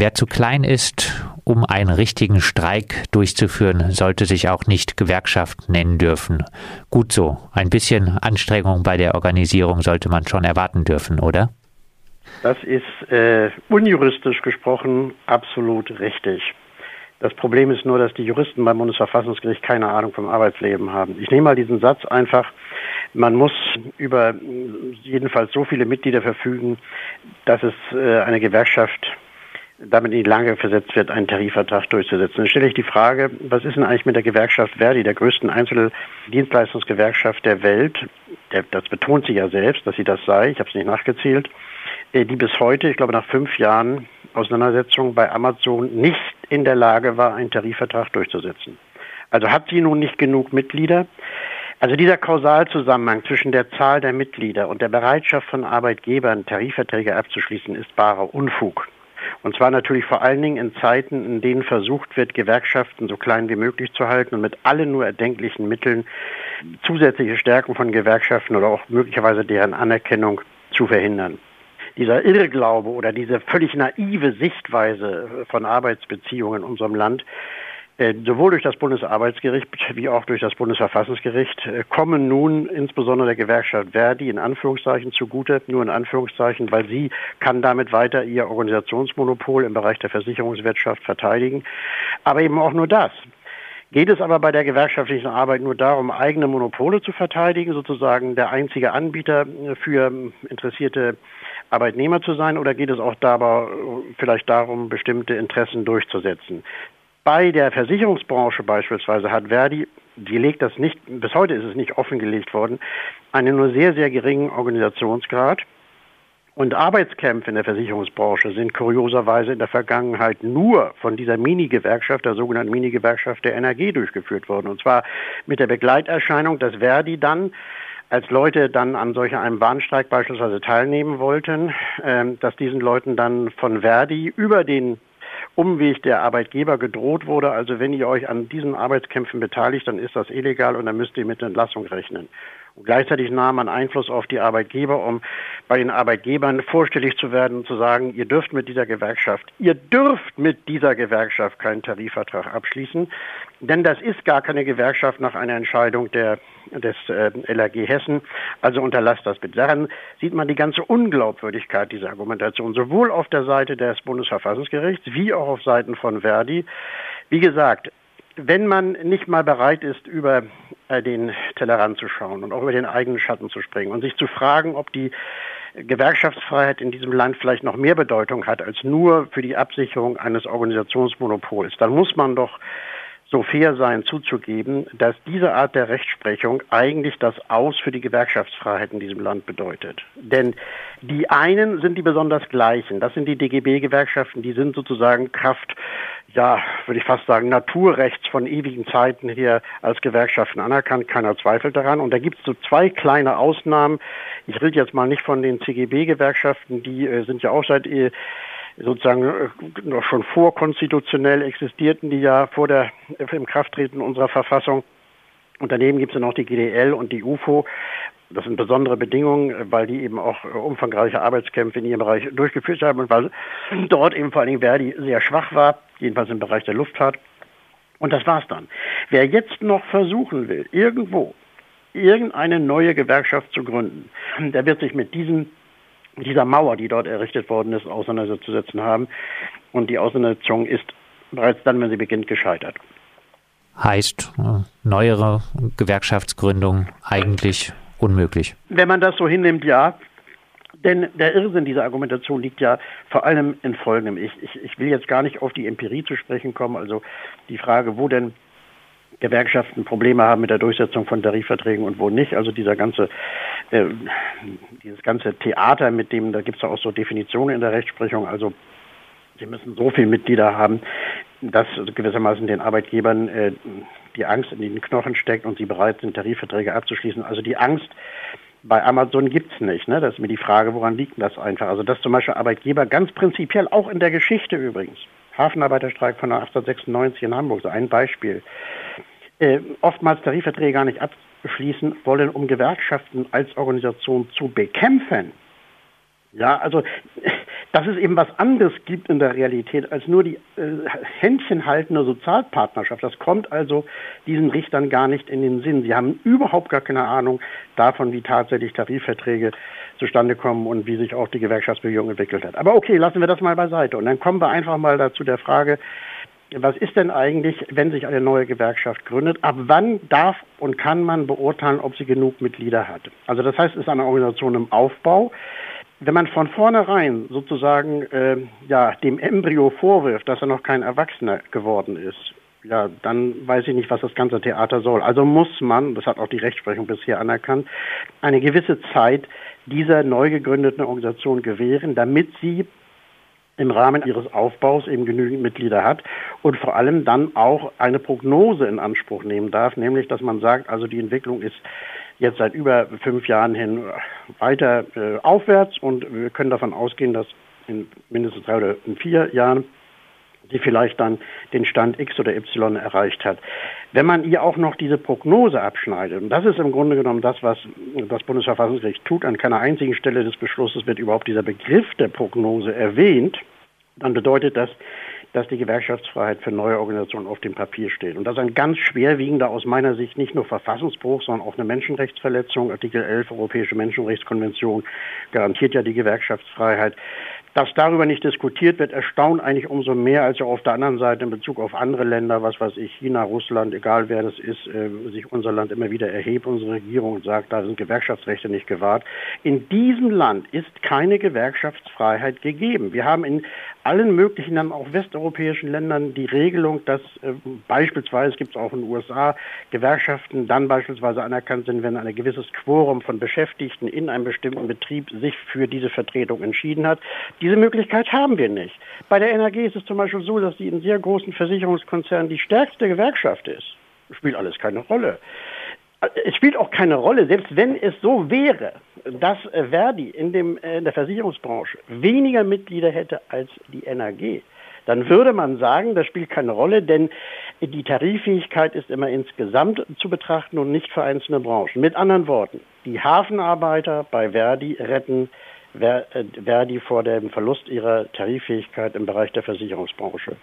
Wer zu klein ist, um einen richtigen Streik durchzuführen, sollte sich auch nicht Gewerkschaft nennen dürfen. Gut so. Ein bisschen Anstrengung bei der Organisierung sollte man schon erwarten dürfen, oder? Das ist äh, unjuristisch gesprochen absolut richtig. Das Problem ist nur, dass die Juristen beim Bundesverfassungsgericht keine Ahnung vom Arbeitsleben haben. Ich nehme mal diesen Satz einfach. Man muss über jedenfalls so viele Mitglieder verfügen, dass es äh, eine Gewerkschaft damit in die Lage versetzt wird, einen Tarifvertrag durchzusetzen. Dann stelle ich die Frage, was ist denn eigentlich mit der Gewerkschaft Verdi, der größten Einzeldienstleistungsgewerkschaft der Welt? das betont sie ja selbst, dass sie das sei. Ich habe es nicht nachgezählt. Äh, die bis heute, ich glaube nach fünf Jahren Auseinandersetzung bei Amazon nicht in der Lage war, einen Tarifvertrag durchzusetzen. Also hat sie nun nicht genug Mitglieder? Also dieser Kausalzusammenhang zwischen der Zahl der Mitglieder und der Bereitschaft von Arbeitgebern, Tarifverträge abzuschließen, ist barer Unfug. Und zwar natürlich vor allen Dingen in Zeiten, in denen versucht wird, Gewerkschaften so klein wie möglich zu halten und mit allen nur erdenklichen Mitteln zusätzliche Stärken von Gewerkschaften oder auch möglicherweise deren Anerkennung zu verhindern. Dieser Irrglaube oder diese völlig naive Sichtweise von Arbeitsbeziehungen in unserem Land, sowohl durch das Bundesarbeitsgericht wie auch durch das Bundesverfassungsgericht äh, kommen nun insbesondere der Gewerkschaft Verdi in Anführungszeichen zugute, nur in Anführungszeichen, weil sie kann damit weiter ihr Organisationsmonopol im Bereich der Versicherungswirtschaft verteidigen. Aber eben auch nur das. Geht es aber bei der gewerkschaftlichen Arbeit nur darum, eigene Monopole zu verteidigen, sozusagen der einzige Anbieter für interessierte Arbeitnehmer zu sein oder geht es auch dabei äh, vielleicht darum, bestimmte Interessen durchzusetzen? Bei der Versicherungsbranche beispielsweise hat Verdi, die legt das nicht, bis heute ist es nicht offengelegt worden, einen nur sehr, sehr geringen Organisationsgrad. Und Arbeitskämpfe in der Versicherungsbranche sind kurioserweise in der Vergangenheit nur von dieser Mini-Gewerkschaft, der sogenannten Mini-Gewerkschaft der NRG durchgeführt worden. Und zwar mit der Begleiterscheinung, dass Verdi dann als Leute dann an solch einem Warnstreik beispielsweise teilnehmen wollten, ähm, dass diesen Leuten dann von Verdi über den Umweg der Arbeitgeber gedroht wurde. Also wenn ihr euch an diesen Arbeitskämpfen beteiligt, dann ist das illegal und dann müsst ihr mit Entlassung rechnen. Und gleichzeitig nahm man Einfluss auf die Arbeitgeber, um bei den Arbeitgebern vorstellig zu werden und zu sagen, ihr dürft mit dieser Gewerkschaft, ihr dürft mit dieser Gewerkschaft keinen Tarifvertrag abschließen, denn das ist gar keine Gewerkschaft nach einer Entscheidung der, des äh, LRG Hessen. Also unterlasst das bitte. Daran sieht man die ganze Unglaubwürdigkeit dieser Argumentation, sowohl auf der Seite des Bundesverfassungsgerichts wie auch auf Seiten von Verdi. Wie gesagt, wenn man nicht mal bereit ist, über äh, den Tellerrand zu schauen und auch über den eigenen Schatten zu springen und sich zu fragen, ob die Gewerkschaftsfreiheit in diesem Land vielleicht noch mehr Bedeutung hat als nur für die Absicherung eines Organisationsmonopols, dann muss man doch so fair sein zuzugeben, dass diese Art der Rechtsprechung eigentlich das Aus für die Gewerkschaftsfreiheit in diesem Land bedeutet. Denn die einen sind die besonders gleichen. Das sind die DGB-Gewerkschaften, die sind sozusagen Kraft, ja, würde ich fast sagen, Naturrechts von ewigen Zeiten hier als Gewerkschaften anerkannt. Keiner zweifelt daran. Und da gibt es so zwei kleine Ausnahmen. Ich rede jetzt mal nicht von den CGB-Gewerkschaften, die äh, sind ja auch seit äh, sozusagen äh, noch schon vorkonstitutionell existierten die ja vor der im Krafttreten unserer Verfassung. Und daneben gibt es noch die GDL und die UFO. Das sind besondere Bedingungen, weil die eben auch äh, umfangreiche Arbeitskämpfe in ihrem Bereich durchgeführt haben und weil dort eben vor allen Dingen Verdi sehr schwach war, jedenfalls im Bereich der Luftfahrt. Und das war's dann. Wer jetzt noch versuchen will, irgendwo irgendeine neue Gewerkschaft zu gründen, der wird sich mit diesen dieser Mauer, die dort errichtet worden ist, auseinanderzusetzen haben. Und die Auseinandersetzung ist bereits dann, wenn sie beginnt, gescheitert. Heißt, äh, neuere Gewerkschaftsgründung eigentlich unmöglich. Wenn man das so hinnimmt, ja. Denn der Irrsinn dieser Argumentation liegt ja vor allem in Folgendem. Ich, ich, ich will jetzt gar nicht auf die Empirie zu sprechen kommen, also die Frage, wo denn Gewerkschaften Probleme haben mit der Durchsetzung von Tarifverträgen und wo nicht. Also dieser ganze, äh, dieses ganze Theater, mit dem, da gibt es auch so Definitionen in der Rechtsprechung. Also sie müssen so viele Mitglieder haben, dass gewissermaßen den Arbeitgebern äh, die Angst in den Knochen steckt und sie bereit sind, Tarifverträge abzuschließen. Also die Angst bei Amazon gibt's nicht. Ne? Das ist mir die Frage, woran liegt das einfach? Also dass zum Beispiel Arbeitgeber ganz prinzipiell, auch in der Geschichte übrigens, Hafenarbeiterstreik von 1896 in Hamburg, so ein Beispiel, äh, oftmals Tarifverträge gar nicht abschließen wollen, um Gewerkschaften als Organisation zu bekämpfen. Ja, also dass es eben was anderes gibt in der Realität als nur die äh, händchenhaltende Sozialpartnerschaft. Das kommt also diesen Richtern gar nicht in den Sinn. Sie haben überhaupt gar keine Ahnung davon, wie tatsächlich Tarifverträge zustande kommen und wie sich auch die Gewerkschaftsbewegung entwickelt hat. Aber okay, lassen wir das mal beiseite. Und dann kommen wir einfach mal dazu der Frage, was ist denn eigentlich, wenn sich eine neue Gewerkschaft gründet? Ab wann darf und kann man beurteilen, ob sie genug Mitglieder hat? Also das heißt, es ist eine Organisation im Aufbau. Wenn man von vornherein sozusagen äh, ja, dem Embryo vorwirft, dass er noch kein Erwachsener geworden ist, ja, dann weiß ich nicht, was das ganze Theater soll. Also muss man, das hat auch die Rechtsprechung bisher anerkannt, eine gewisse Zeit dieser neu gegründeten Organisation gewähren, damit sie im Rahmen ihres Aufbaus eben genügend Mitglieder hat und vor allem dann auch eine Prognose in Anspruch nehmen darf, nämlich dass man sagt, also die Entwicklung ist jetzt seit über fünf Jahren hin weiter äh, aufwärts und wir können davon ausgehen, dass in mindestens drei oder in vier Jahren die vielleicht dann den Stand X oder Y erreicht hat. Wenn man ihr auch noch diese Prognose abschneidet, und das ist im Grunde genommen das, was das Bundesverfassungsgericht tut, an keiner einzigen Stelle des Beschlusses wird überhaupt dieser Begriff der Prognose erwähnt, dann bedeutet das, dass die Gewerkschaftsfreiheit für neue Organisationen auf dem Papier steht. Und das ist ein ganz schwerwiegender, aus meiner Sicht nicht nur Verfassungsbruch, sondern auch eine Menschenrechtsverletzung. Artikel 11 Europäische Menschenrechtskonvention garantiert ja die Gewerkschaftsfreiheit. Dass darüber nicht diskutiert wird, erstaunt eigentlich umso mehr, als ja auf der anderen Seite in Bezug auf andere Länder, was weiß ich, China, Russland, egal wer das ist, äh, sich unser Land immer wieder erhebt, unsere Regierung und sagt, da sind Gewerkschaftsrechte nicht gewahrt. In diesem Land ist keine Gewerkschaftsfreiheit gegeben. Wir haben in allen möglichen, dann auch westeuropäischen Ländern die Regelung, dass äh, beispielsweise gibt es auch in den USA Gewerkschaften dann beispielsweise anerkannt sind, wenn ein gewisses Quorum von Beschäftigten in einem bestimmten Betrieb sich für diese Vertretung entschieden hat. Diese Möglichkeit haben wir nicht. Bei der NRG ist es zum Beispiel so, dass die in sehr großen Versicherungskonzernen die stärkste Gewerkschaft ist. Spielt alles keine Rolle. Es spielt auch keine Rolle, selbst wenn es so wäre, dass Verdi in, dem, in der Versicherungsbranche weniger Mitglieder hätte als die NAG, dann würde man sagen, das spielt keine Rolle, denn die Tariffähigkeit ist immer insgesamt zu betrachten und nicht für einzelne Branchen. Mit anderen Worten, die Hafenarbeiter bei Verdi retten Verdi vor dem Verlust ihrer Tariffähigkeit im Bereich der Versicherungsbranche.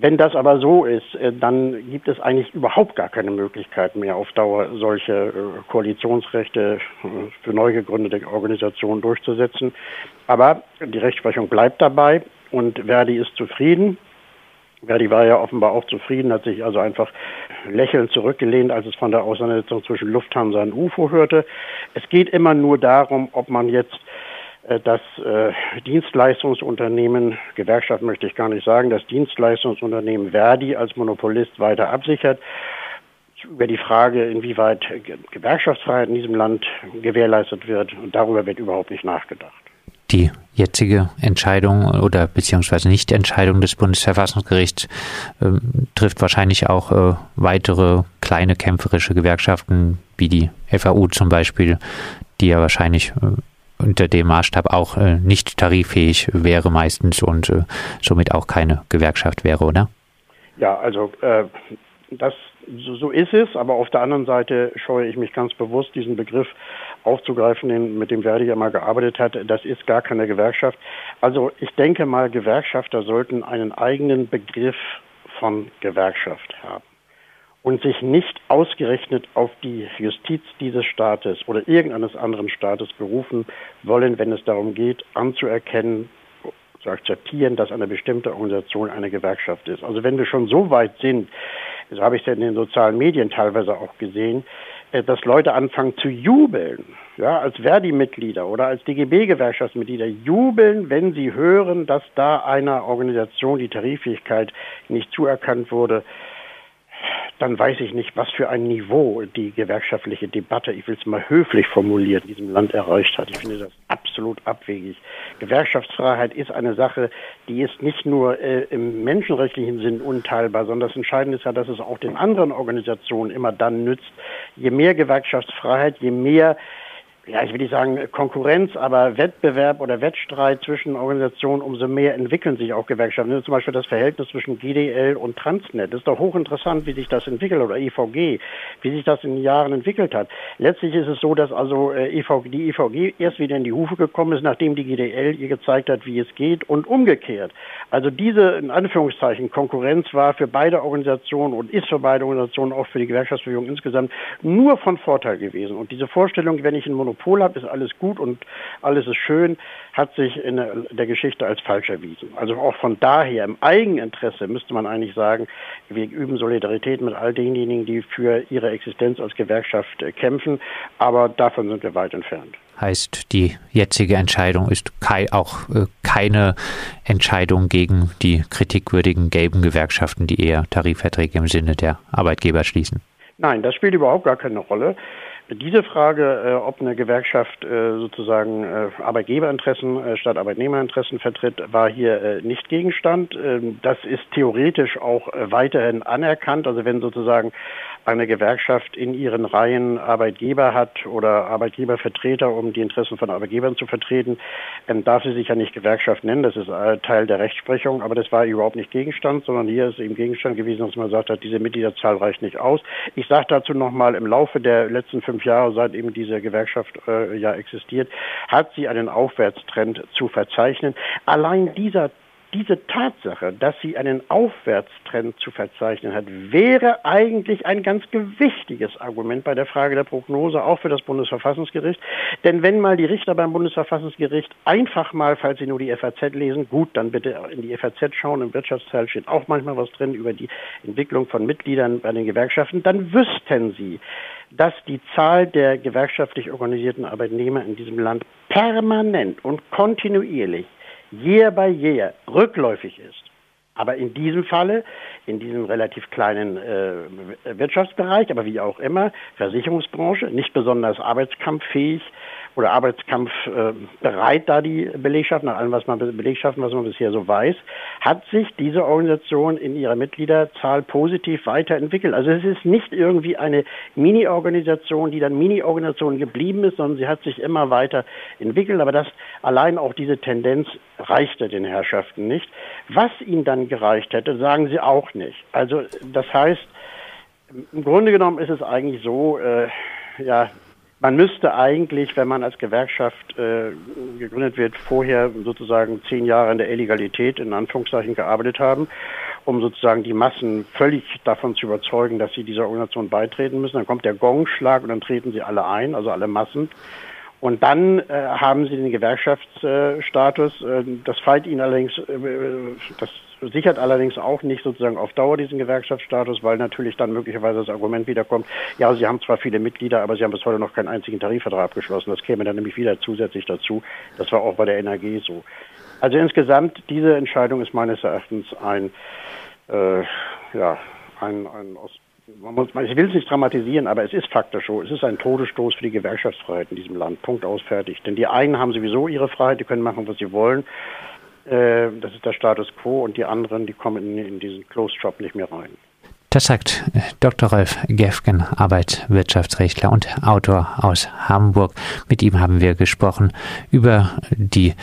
Wenn das aber so ist, äh, dann gibt es eigentlich überhaupt gar keine Möglichkeit mehr, auf Dauer solche äh, Koalitionsrechte äh, für neu gegründete Organisationen durchzusetzen. Aber die Rechtsprechung bleibt dabei und Verdi ist zufrieden. Verdi war ja offenbar auch zufrieden, hat sich also einfach lächelnd zurückgelehnt, als es von der Auseinandersetzung zwischen Lufthansa und UFO hörte. Es geht immer nur darum, ob man jetzt äh, das äh, Dienstleistungsunternehmen, Gewerkschaft möchte ich gar nicht sagen, das Dienstleistungsunternehmen Verdi als Monopolist weiter absichert. Über die Frage, inwieweit Gewerkschaftsfreiheit in diesem Land gewährleistet wird, und darüber wird überhaupt nicht nachgedacht. Die jetzige Entscheidung oder beziehungsweise Nichtentscheidung des Bundesverfassungsgerichts äh, trifft wahrscheinlich auch äh, weitere kleine kämpferische Gewerkschaften wie die FAU zum Beispiel, die ja wahrscheinlich äh, unter dem Maßstab auch äh, nicht tariffähig wäre meistens und äh, somit auch keine Gewerkschaft wäre, oder? Ja, also äh, das so, so ist es, aber auf der anderen Seite scheue ich mich ganz bewusst, diesen Begriff aufzugreifen, den, mit dem Verdi ja mal gearbeitet hat. Das ist gar keine Gewerkschaft. Also ich denke mal, Gewerkschafter sollten einen eigenen Begriff von Gewerkschaft haben und sich nicht ausgerechnet auf die Justiz dieses Staates oder irgendeines anderen Staates berufen wollen, wenn es darum geht, anzuerkennen, zu akzeptieren, dass eine bestimmte Organisation eine Gewerkschaft ist. Also wenn wir schon so weit sind, so habe ich ja in den sozialen Medien teilweise auch gesehen, äh, dass Leute anfangen zu jubeln, ja, als Verdi-Mitglieder oder als DGB-Gewerkschaftsmitglieder jubeln, wenn sie hören, dass da einer Organisation die Tariffähigkeit nicht zuerkannt wurde dann weiß ich nicht, was für ein Niveau die gewerkschaftliche Debatte, ich will es mal höflich formuliert, in diesem Land erreicht hat. Ich finde das absolut abwegig. Gewerkschaftsfreiheit ist eine Sache, die ist nicht nur äh, im menschenrechtlichen Sinn unteilbar, sondern das Entscheidende ist ja, dass es auch den anderen Organisationen immer dann nützt. Je mehr Gewerkschaftsfreiheit, je mehr ja, ich will nicht sagen Konkurrenz, aber Wettbewerb oder Wettstreit zwischen Organisationen, umso mehr entwickeln sich auch Gewerkschaften. Zum Beispiel das Verhältnis zwischen GDL und Transnet. Das ist doch hochinteressant, wie sich das entwickelt, oder EVG, wie sich das in den Jahren entwickelt hat. Letztlich ist es so, dass also äh, EVG, die EVG erst wieder in die Hufe gekommen ist, nachdem die GDL ihr gezeigt hat, wie es geht und umgekehrt. Also diese, in Anführungszeichen, Konkurrenz war für beide Organisationen und ist für beide Organisationen, auch für die Gewerkschaftsbewegung insgesamt, nur von Vorteil gewesen. Und diese Vorstellung, wenn ich ein Monopol Monopol habe, ist alles gut und alles ist schön, hat sich in der Geschichte als falsch erwiesen. Also auch von daher im Eigeninteresse müsste man eigentlich sagen, wir üben Solidarität mit all denjenigen, die für ihre Existenz als Gewerkschaft kämpfen, aber davon sind wir weit entfernt heißt, die jetzige Entscheidung ist auch äh, keine Entscheidung gegen die kritikwürdigen gelben Gewerkschaften, die eher Tarifverträge im Sinne der Arbeitgeber schließen. Nein, das spielt überhaupt gar keine Rolle. Diese Frage, äh, ob eine Gewerkschaft äh, sozusagen äh, Arbeitgeberinteressen statt Arbeitnehmerinteressen vertritt, war hier nicht Gegenstand. Ähm, das ist theoretisch auch weiterhin anerkannt. Also wenn sozusagen eine Gewerkschaft in ihren Reihen Arbeitgeber hat oder Arbeitgebervertreter, um die Interessen von Arbeitgebern zu vertreten, ähm, darf sie sich ja nicht Gewerkschaft nennen. Das ist Teil der Rechtsprechung, aber das war überhaupt nicht Gegenstand, sondern hier ist eben Gegenstand gewesen, dass man gesagt hat, diese Mitgliederzahl reicht nicht aus. Ich sage dazu nochmal, im Laufe der letzten fünf Jahre, seit eben diese Gewerkschaft äh, ja existiert, hat sie einen Aufwärtstrend zu verzeichnen. Allein dieser diese Tatsache, dass sie einen Aufwärtstrend zu verzeichnen hat, wäre eigentlich ein ganz gewichtiges Argument bei der Frage der Prognose, auch für das Bundesverfassungsgericht. Denn wenn mal die Richter beim Bundesverfassungsgericht einfach mal, falls sie nur die FAZ lesen, gut, dann bitte in die FAZ schauen, im Wirtschaftsteil steht auch manchmal was drin über die Entwicklung von Mitgliedern bei den Gewerkschaften, dann wüssten sie, dass die Zahl der gewerkschaftlich organisierten Arbeitnehmer in diesem Land permanent und kontinuierlich year by year rückläufig ist. Aber in diesem Falle, in diesem relativ kleinen äh, Wirtschaftsbereich, aber wie auch immer, Versicherungsbranche, nicht besonders arbeitskampffähig, oder Arbeitskampf äh, bereit, da die Belegschaft, nach allem, was man Belegschaften, was man bisher so weiß, hat sich diese Organisation in ihrer Mitgliederzahl positiv weiterentwickelt. Also es ist nicht irgendwie eine Mini-Organisation, die dann Mini-Organisation geblieben ist, sondern sie hat sich immer weiter entwickelt. Aber das allein auch diese Tendenz reichte den Herrschaften nicht. Was ihnen dann gereicht hätte, sagen sie auch nicht. Also das heißt, im Grunde genommen ist es eigentlich so, äh, ja, man müsste eigentlich, wenn man als Gewerkschaft äh, gegründet wird, vorher sozusagen zehn Jahre in der Illegalität in Anführungszeichen gearbeitet haben, um sozusagen die Massen völlig davon zu überzeugen, dass sie dieser Organisation beitreten müssen. Dann kommt der Gongschlag und dann treten sie alle ein, also alle Massen. Und dann äh, haben sie den Gewerkschaftsstatus. Äh, das fällt ihnen allerdings, äh, das sichert allerdings auch nicht sozusagen auf Dauer diesen Gewerkschaftsstatus, weil natürlich dann möglicherweise das Argument wiederkommt, ja, sie haben zwar viele Mitglieder, aber sie haben bis heute noch keinen einzigen Tarifvertrag abgeschlossen. Das käme dann nämlich wieder zusätzlich dazu. Das war auch bei der NRG so. Also insgesamt, diese Entscheidung ist meines Erachtens ein, äh, ja, ein, ein aus man muss, ich will es nicht dramatisieren, aber es ist faktisch so. Es ist ein Todesstoß für die Gewerkschaftsfreiheit in diesem Land. Punkt aus, fertig. Denn die einen haben sowieso ihre Freiheit, die können machen, was sie wollen. Äh, das ist der Status quo und die anderen, die kommen in, in diesen Closed Shop nicht mehr rein. Das sagt äh, Dr. Rolf Gefgen, Arbeitswirtschaftsrechtler und Autor aus Hamburg. Mit ihm haben wir gesprochen über die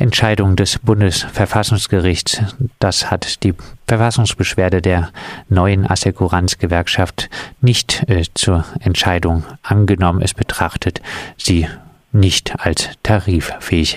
Entscheidung des Bundesverfassungsgerichts. Das hat die Verfassungsbeschwerde der neuen Assekuranzgewerkschaft nicht äh, zur Entscheidung angenommen. Es betrachtet sie nicht als tariffähig